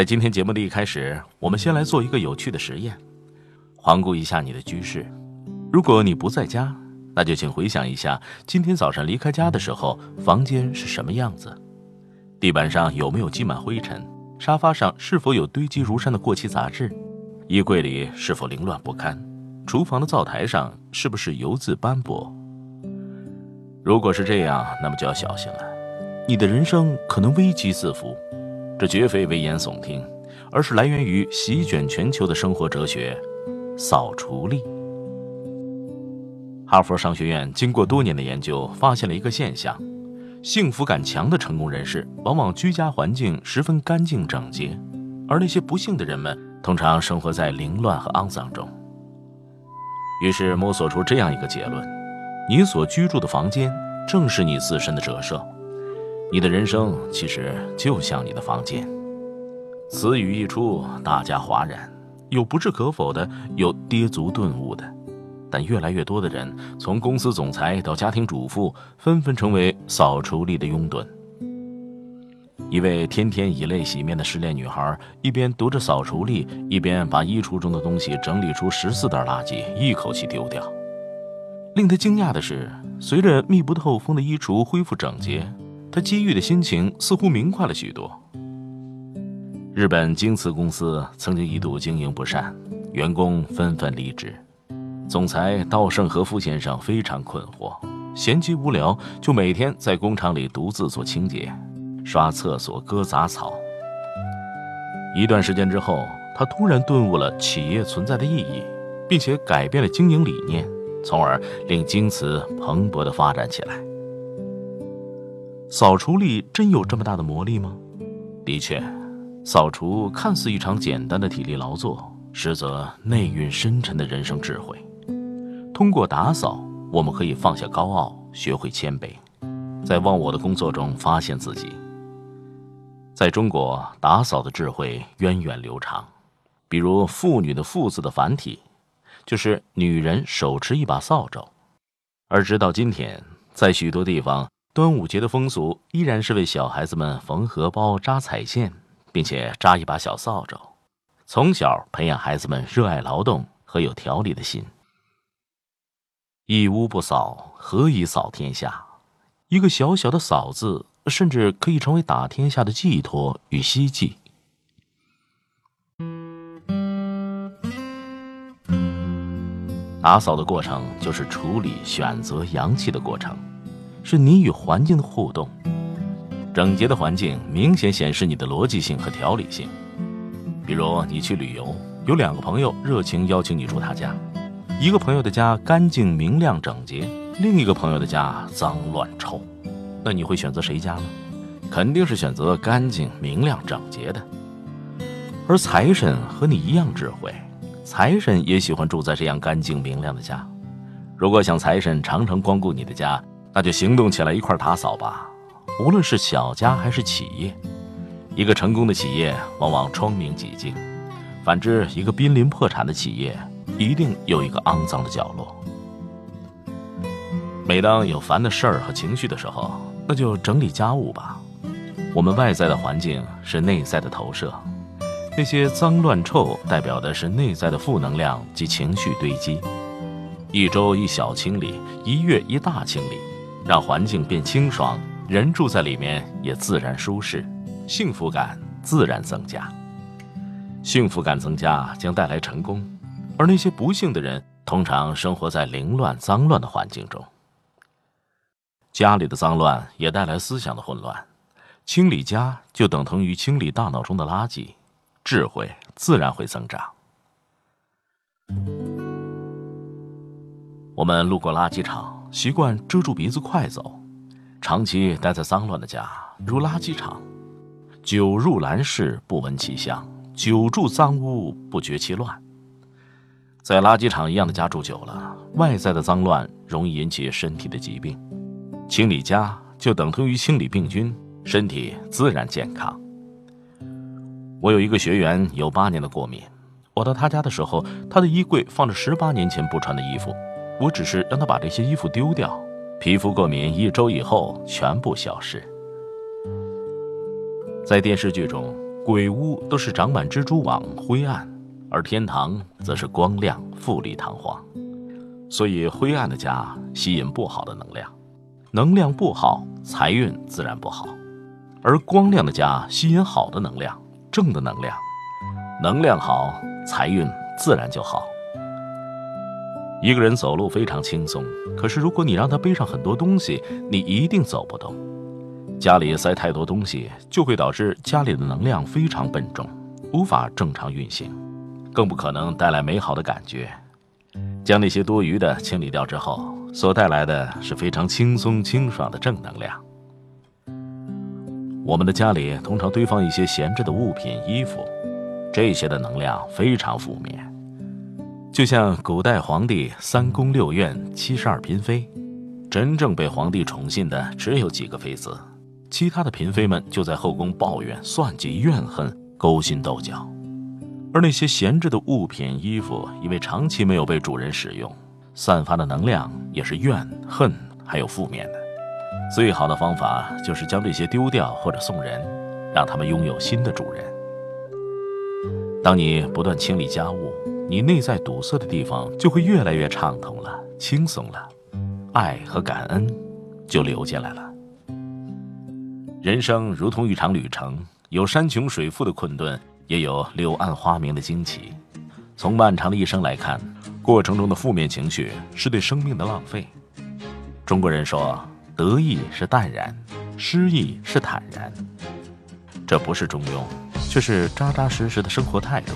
在今天节目的一开始，我们先来做一个有趣的实验，环顾一下你的居室。如果你不在家，那就请回想一下今天早上离开家的时候，房间是什么样子？地板上有没有积满灰尘？沙发上是否有堆积如山的过期杂志？衣柜里是否凌乱不堪？厨房的灶台上是不是油渍斑驳？如果是这样，那么就要小心了，你的人生可能危机四伏。这绝非危言耸听，而是来源于席卷全球的生活哲学——扫除力。哈佛商学院经过多年的研究，发现了一个现象。幸福感强的成功人士，往往居家环境十分干净整洁，而那些不幸的人们，通常生活在凌乱和肮脏中。于是摸索出这样一个结论：你所居住的房间，正是你自身的折射。你的人生其实就像你的房间。此语一出，大家哗然，有不置可否的，有跌足顿悟的。但越来越多的人，从公司总裁到家庭主妇，纷纷成为扫除力的拥趸。一位天天以泪洗面的失恋女孩，一边读着扫除力，一边把衣橱中的东西整理出十四袋垃圾，一口气丢掉。令她惊讶的是，随着密不透风的衣橱恢复整洁，他积郁的心情似乎明快了许多。日本京瓷公司曾经一度经营不善，员工纷纷离职。总裁稻盛和夫先生非常困惑，闲极无聊，就每天在工厂里独自做清洁、刷厕所、割杂草。一段时间之后，他突然顿悟了企业存在的意义，并且改变了经营理念，从而令京瓷蓬勃地发展起来。扫除力真有这么大的魔力吗？的确，扫除看似一场简单的体力劳作，实则内蕴深沉的人生智慧。通过打扫，我们可以放下高傲，学会谦卑，在忘我的工作中发现自己。在中国，打扫的智慧源远流长，比如“妇女”的“妇”字的繁体，就是女人手持一把扫帚。而直到今天，在许多地方，端午节的风俗依然是为小孩子们缝荷包、扎彩线，并且扎一把小扫帚，从小培养孩子们热爱劳动和有条理的心。一屋不扫，何以扫天下？一个小小的“扫”字，甚至可以成为打天下的寄托与希冀。打扫的过程就是处理、选择阳气的过程，是你与环境的互动。整洁的环境明显显示你的逻辑性和条理性。比如，你去旅游，有两个朋友热情邀请你住他家。一个朋友的家干净明亮整洁，另一个朋友的家脏乱臭，那你会选择谁家呢？肯定是选择干净明亮整洁的。而财神和你一样智慧，财神也喜欢住在这样干净明亮的家。如果想财神常常光顾你的家，那就行动起来一块打扫吧。无论是小家还是企业，一个成功的企业往往窗明几净，反之，一个濒临破产的企业。一定有一个肮脏的角落。每当有烦的事儿和情绪的时候，那就整理家务吧。我们外在的环境是内在的投射，那些脏乱臭代表的是内在的负能量及情绪堆积。一周一小清理，一月一大清理，让环境变清爽，人住在里面也自然舒适，幸福感自然增加。幸福感增加将带来成功。而那些不幸的人，通常生活在凌乱、脏乱的环境中。家里的脏乱也带来思想的混乱，清理家就等同于清理大脑中的垃圾，智慧自然会增长。我们路过垃圾场，习惯遮住鼻子快走，长期待在脏乱的家，如垃圾场，久入兰室不闻其香。久住脏屋不觉其乱。在垃圾场一样的家住久了，外在的脏乱容易引起身体的疾病。清理家就等同于清理病菌，身体自然健康。我有一个学员有八年的过敏，我到他家的时候，他的衣柜放着十八年前不穿的衣服，我只是让他把这些衣服丢掉。皮肤过敏一周以后全部消失。在电视剧中，鬼屋都是长满蜘蛛网、灰暗，而天堂则是光亮、富丽堂皇。所以，灰暗的家吸引不好的能量，能量不好，财运自然不好；而光亮的家吸引好的能量，正的能量，能量好，财运自然就好。一个人走路非常轻松，可是如果你让他背上很多东西，你一定走不动。家里塞太多东西，就会导致家里的能量非常笨重，无法正常运行，更不可能带来美好的感觉。将那些多余的清理掉之后，所带来的是非常轻松清爽的正能量。我们的家里通常堆放一些闲置的物品、衣服，这些的能量非常负面。就像古代皇帝三宫六院七十二嫔妃，真正被皇帝宠信的只有几个妃子，其他的嫔妃们就在后宫抱怨、算计、怨恨、勾心斗角。而那些闲置的物品、衣服，因为长期没有被主人使用，散发的能量也是怨恨还有负面的。最好的方法就是将这些丢掉或者送人，让他们拥有新的主人。当你不断清理家务。你内在堵塞的地方就会越来越畅通了，轻松了，爱和感恩就流进来了。人生如同一场旅程，有山穷水复的困顿，也有柳暗花明的惊奇。从漫长的一生来看，过程中的负面情绪是对生命的浪费。中国人说，得意是淡然，失意是坦然，这不是中庸，却是扎扎实实的生活态度。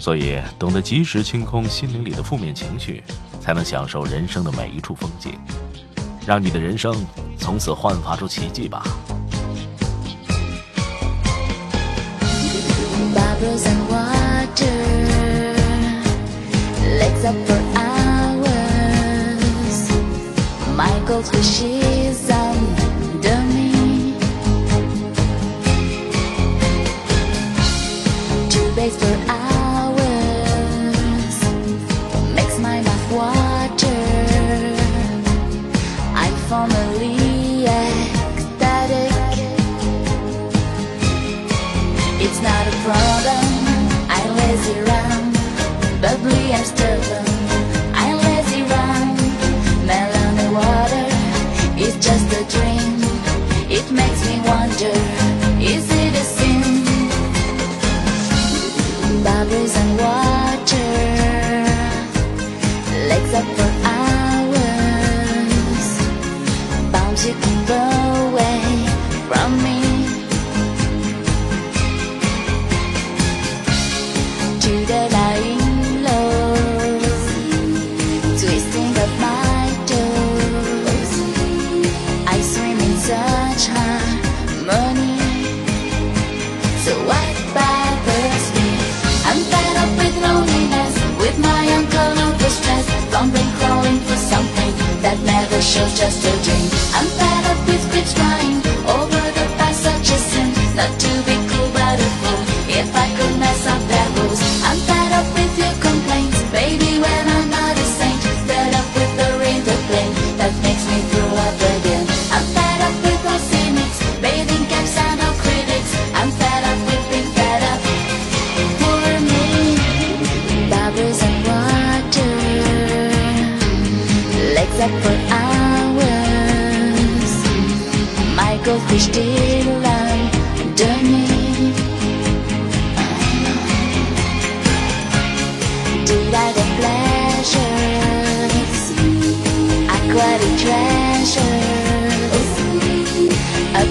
所以，懂得及时清空心灵里的负面情绪，才能享受人生的每一处风景，让你的人生从此焕发出奇迹吧。my goldfish lazy run, bubbly and stubborn. I lazy run, melon water. Just a dream. It makes me. just a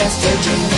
Just a dream.